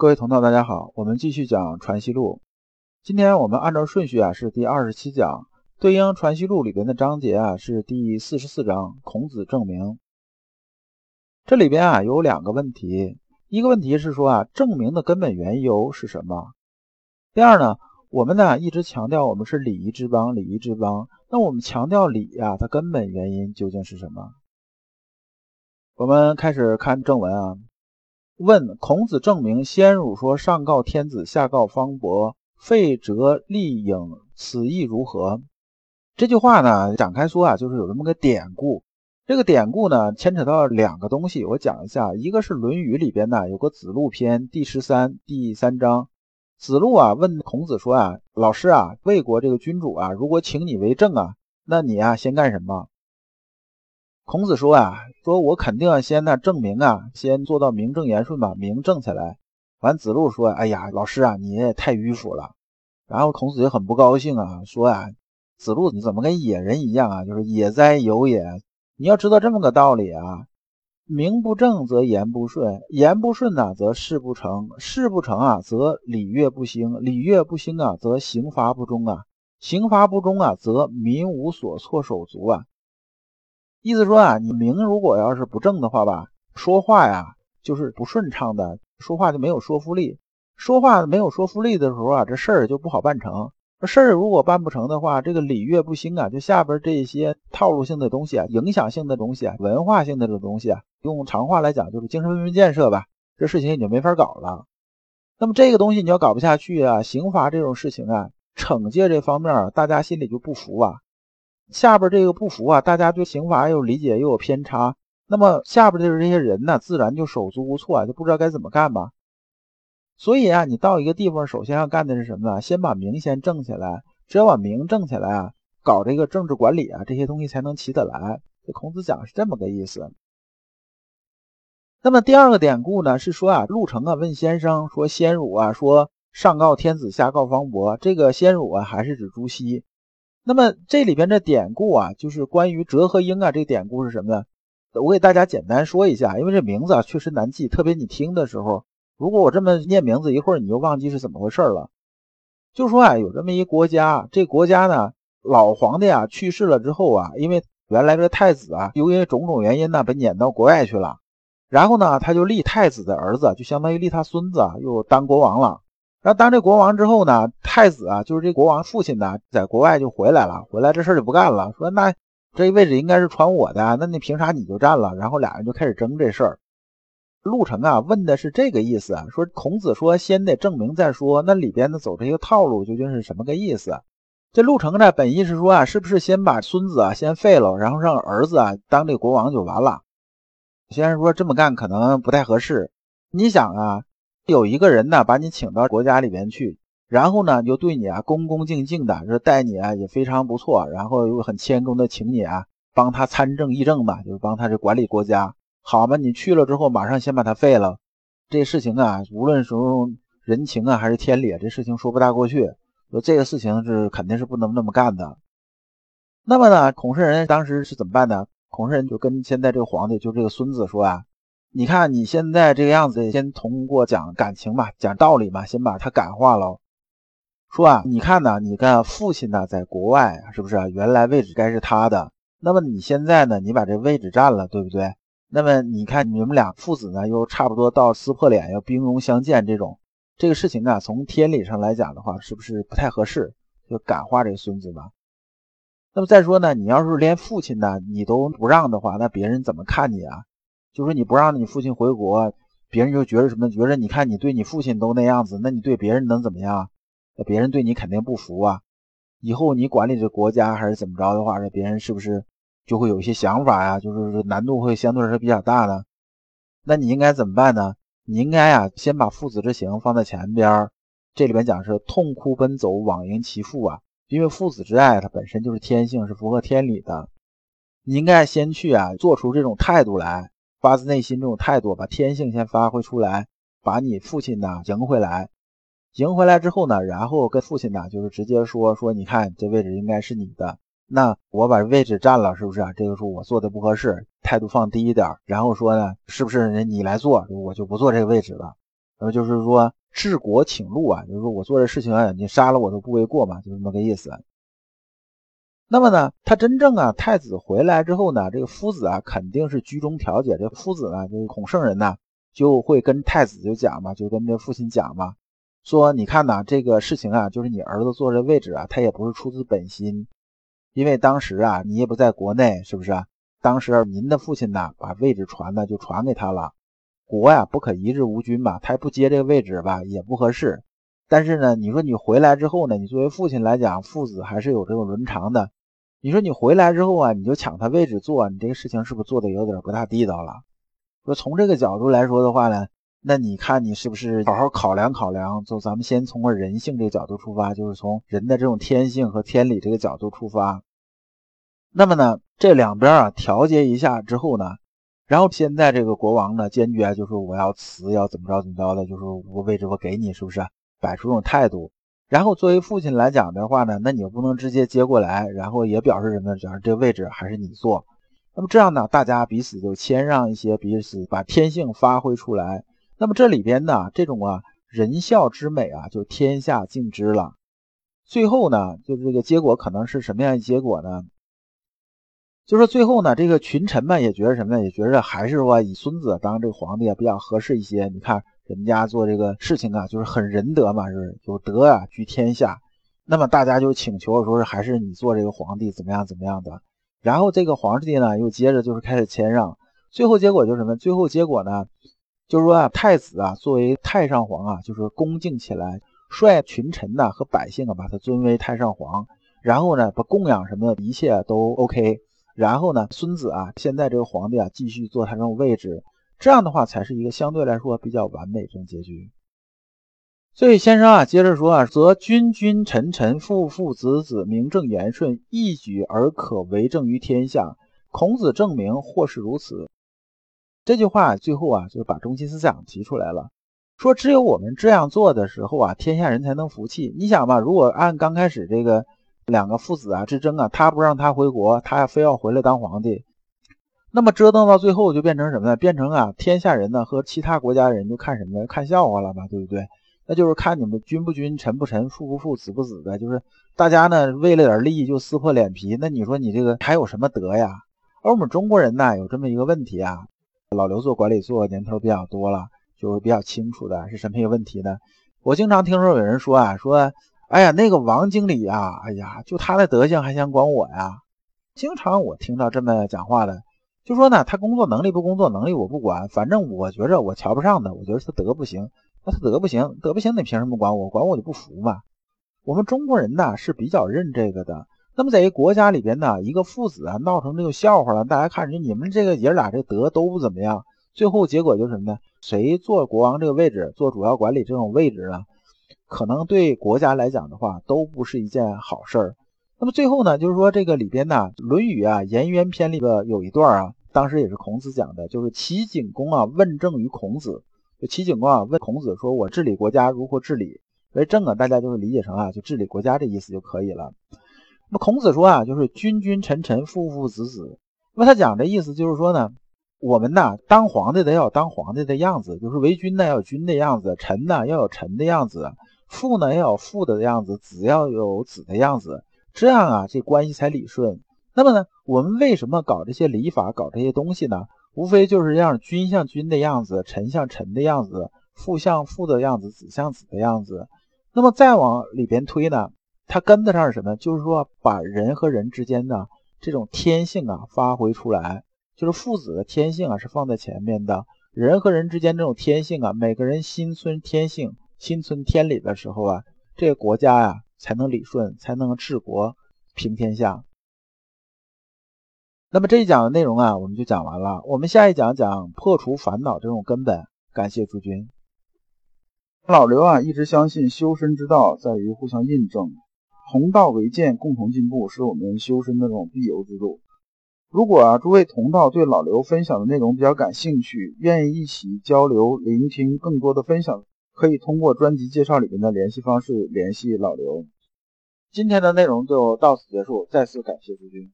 各位同道，大家好，我们继续讲《传习录》。今天我们按照顺序啊，是第二十七讲，对应《传习录》里边的章节啊，是第四十四章。孔子证明，这里边啊有两个问题，一个问题是说啊，证明的根本缘由是什么？第二呢，我们呢一直强调我们是礼仪之邦，礼仪之邦。那我们强调礼呀，它根本原因究竟是什么？我们开始看正文啊。问孔子证明，先儒说上告天子，下告方伯，废则立影，此意如何？这句话呢，展开说啊，就是有这么个典故。这个典故呢，牵扯到两个东西，我讲一下。一个是《论语》里边呢，有个子路篇第十三第三章。子路啊问孔子说啊，老师啊，魏国这个君主啊，如果请你为政啊，那你啊先干什么？孔子说啊，说我肯定要先那证明啊，先做到名正言顺把名正起来。完，子路说，哎呀，老师啊，你也太迂腐了。然后孔子也很不高兴啊，说啊，子路你怎么跟野人一样啊？就是野哉有也。你要知道这么个道理啊，名不正则言不顺，言不顺呢则事不成，事不成啊则礼乐不兴，礼乐不兴啊则刑罚不忠啊，刑罚不忠啊则民无所措手足啊。意思说啊，你名如果要是不正的话吧，说话呀就是不顺畅的，说话就没有说服力。说话没有说服力的时候啊，这事儿就不好办成。事儿如果办不成的话，这个礼乐不兴啊，就下边这些套路性的东西啊，影响性的东西啊，文化性的这东西啊，用长话来讲就是精神文明建设吧，这事情也就没法搞了。那么这个东西你要搞不下去啊，刑罚这种事情啊，惩戒这方面大家心里就不服啊。下边这个不服啊，大家对刑法有理解又有偏差，那么下边的这些人呢，自然就手足无措啊，就不知道该怎么干吧。所以啊，你到一个地方，首先要干的是什么呢？先把名先正起来，只要把名正起来啊，搞这个政治管理啊，这些东西才能起得来。这孔子讲是这么个意思。那么第二个典故呢，是说啊，陆程啊问先生说，先儒啊说上告天子，下告方伯，这个先儒啊还是指朱熹。那么这里边的典故啊，就是关于折和英啊，这个典故是什么呢？我给大家简单说一下，因为这名字啊确实难记，特别你听的时候，如果我这么念名字，一会儿你就忘记是怎么回事了。就说啊，有这么一国家，这国家呢，老皇帝啊去世了之后啊，因为原来这太子啊，由于种种原因呢，被撵到国外去了，然后呢，他就立太子的儿子，就相当于立他孙子啊，又当国王了。然后当这国王之后呢，太子啊，就是这国王父亲呢，在国外就回来了，回来这事儿就不干了，说那这位置应该是传我的，那你凭啥你就占了？然后俩人就开始争这事儿。陆程啊问的是这个意思，说孔子说先得证明再说，那里边的走这个套路究竟是什么个意思？这陆程呢本意是说啊，是不是先把孙子啊先废了，然后让儿子啊当这国王就完了？先生说这么干可能不太合适，你想啊。有一个人呢，把你请到国家里边去，然后呢，就对你啊恭恭敬敬的，说待你啊也非常不错，然后又很谦恭的请你啊帮他参政议政嘛，就是帮他这管理国家，好嘛？你去了之后，马上先把他废了，这事情啊，无论是用人情啊还是天理，这事情说不大过去。说这个事情是肯定是不能那么干的。那么呢，孔圣人当时是怎么办呢？孔圣人就跟现在这个皇帝，就这个孙子说啊。你看你现在这个样子，先通过讲感情吧，讲道理吧，先把他感化了。说啊，你看呢，你看父亲呢在国外，是不是原来位置该是他的？那么你现在呢，你把这位置占了，对不对？那么你看你们俩父子呢，又差不多到撕破脸要兵戎相见这种，这个事情啊，从天理上来讲的话，是不是不太合适？就感化这个孙子吧。那么再说呢，你要是连父亲呢你都不让的话，那别人怎么看你啊？就是你不让你父亲回国，别人就觉得什么？觉得你看你对你父亲都那样子，那你对别人能怎么样？那别人对你肯定不服啊！以后你管理这国家还是怎么着的话，这别人是不是就会有一些想法呀？就是难度会相对来说比较大的。那你应该怎么办呢？你应该啊，先把父子之情放在前边。这里边讲是痛哭奔走，枉迎其父啊，因为父子之爱它本身就是天性，是符合天理的。你应该先去啊，做出这种态度来。发自内心这种态度，把天性先发挥出来，把你父亲呢迎回来，迎回来之后呢，然后跟父亲呢就是直接说说，你看这位置应该是你的，那我把位置占了，是不是？这个时候我做的不合适，态度放低一点，然后说呢，是不是你来做，我就不坐这个位置了。那么就是说治国请禄啊，就是说我做这事情啊，你杀了我都不为过嘛，就这么个意思。那么呢，他真正啊，太子回来之后呢，这个夫子啊，肯定是居中调解。这夫子呢，就是孔圣人呢，就会跟太子就讲嘛，就跟这父亲讲嘛，说你看呐，这个事情啊，就是你儿子坐这位置啊，他也不是出自本心，因为当时啊，你也不在国内，是不是？当时您的父亲呢，把位置传呢，就传给他了。国呀，不可一日无君吧，他不接这个位置吧，也不合适。但是呢，你说你回来之后呢，你作为父亲来讲，父子还是有这种伦常的。你说你回来之后啊，你就抢他位置坐，你这个事情是不是做的有点不大地道了？说从这个角度来说的话呢，那你看你是不是好好考量考量？就咱们先从人性这个角度出发，就是从人的这种天性和天理这个角度出发。那么呢，这两边啊调节一下之后呢，然后现在这个国王呢坚决就说我要辞，要怎么着怎么着的，就是我位置我给你，是不是摆出这种态度？然后作为父亲来讲的话呢，那你又不能直接接过来，然后也表示什么呢？表示这个位置还是你坐。那么这样呢，大家彼此就谦让一些，彼此把天性发挥出来。那么这里边呢，这种啊仁孝之美啊，就天下尽知了。最后呢，就是这个结果可能是什么样的结果呢？就是最后呢，这个群臣们也觉得什么呢？也觉得还是说以孙子当这个皇帝啊比较合适一些。你看。人家做这个事情啊，就是很仁德嘛，是有德啊，居天下。那么大家就请求说是还是你做这个皇帝怎么样怎么样的。然后这个皇帝呢，又接着就是开始谦让。最后结果就是什么？最后结果呢，就是说啊，太子啊作为太上皇啊，就是恭敬起来，率群臣呐和百姓啊把他尊为太上皇。然后呢，把供养什么的一切都 OK。然后呢，孙子啊，现在这个皇帝啊继续坐他这种位置。这样的话才是一个相对来说比较完美这种结局。所以先生啊，接着说啊，则君君臣臣父父子子名正言顺，一举而可为政于天下。孔子证明或是如此。这句话最后啊，就是把中心思想提出来了，说只有我们这样做的时候啊，天下人才能服气。你想吧，如果按刚开始这个两个父子啊之争啊，他不让他回国，他非要回来当皇帝。那么折腾到最后就变成什么呢？变成啊，天下人呢和其他国家人就看什么呢？看笑话了嘛，对不对？那就是看你们君不君，臣不臣，父不父，子不子的。就是大家呢为了点利益就撕破脸皮。那你说你这个还有什么德呀？而我们中国人呢有这么一个问题啊，老刘做管理做年头比较多了，就是比较清楚的是什么一个问题呢？我经常听说有人说啊，说哎呀那个王经理啊，哎呀就他的德行还想管我呀？经常我听到这么讲话的。就说呢，他工作能力不工作能力我不管，反正我觉着我瞧不上他，我觉得他德不行，那他德不行，德不行，你凭什么管我？管我就不服嘛。我们中国人呢是比较认这个的。那么在一个国家里边呢，一个父子啊闹成这个笑话了，大家看着你们这个爷俩这德都不怎么样，最后结果就是什么呢？谁做国王这个位置，做主要管理这种位置呢？可能对国家来讲的话，都不是一件好事儿。那么最后呢，就是说这个里边呢，《论语》啊《颜渊篇》里边有一段啊。当时也是孔子讲的，就是齐景公啊问政于孔子，就齐景公啊问孔子说：“我治理国家如何治理？”所以政啊，大家就是理解成啊，就治理国家这意思就可以了。那么孔子说啊，就是君君臣臣父父子子。那么他讲的意思就是说呢，我们呐当皇帝的要有当皇帝的样子，就是为君呢要有君的样子，臣呢要有臣的样子，父呢要有父的样子，子要有子的样子，这样啊这关系才理顺。那么呢，我们为什么搞这些礼法，搞这些东西呢？无非就是让君像君的样子，臣像臣的样子，父像父的样子，子像子的样子。那么再往里边推呢，它跟得上是什么？就是说把人和人之间的这种天性啊发挥出来，就是父子的天性啊是放在前面的。人和人之间这种天性啊，每个人心存天性，心存天理的时候啊，这个国家呀才能理顺，才能治国平天下。那么这一讲的内容啊，我们就讲完了。我们下一讲讲破除烦恼这种根本。感谢诸君。老刘啊，一直相信修身之道在于互相印证，同道为鉴，共同进步，是我们修身的这种必由之路。如果啊，诸位同道对老刘分享的内容比较感兴趣，愿意一起交流、聆听更多的分享，可以通过专辑介绍里面的联系方式联系老刘。今天的内容就到此结束，再次感谢诸君。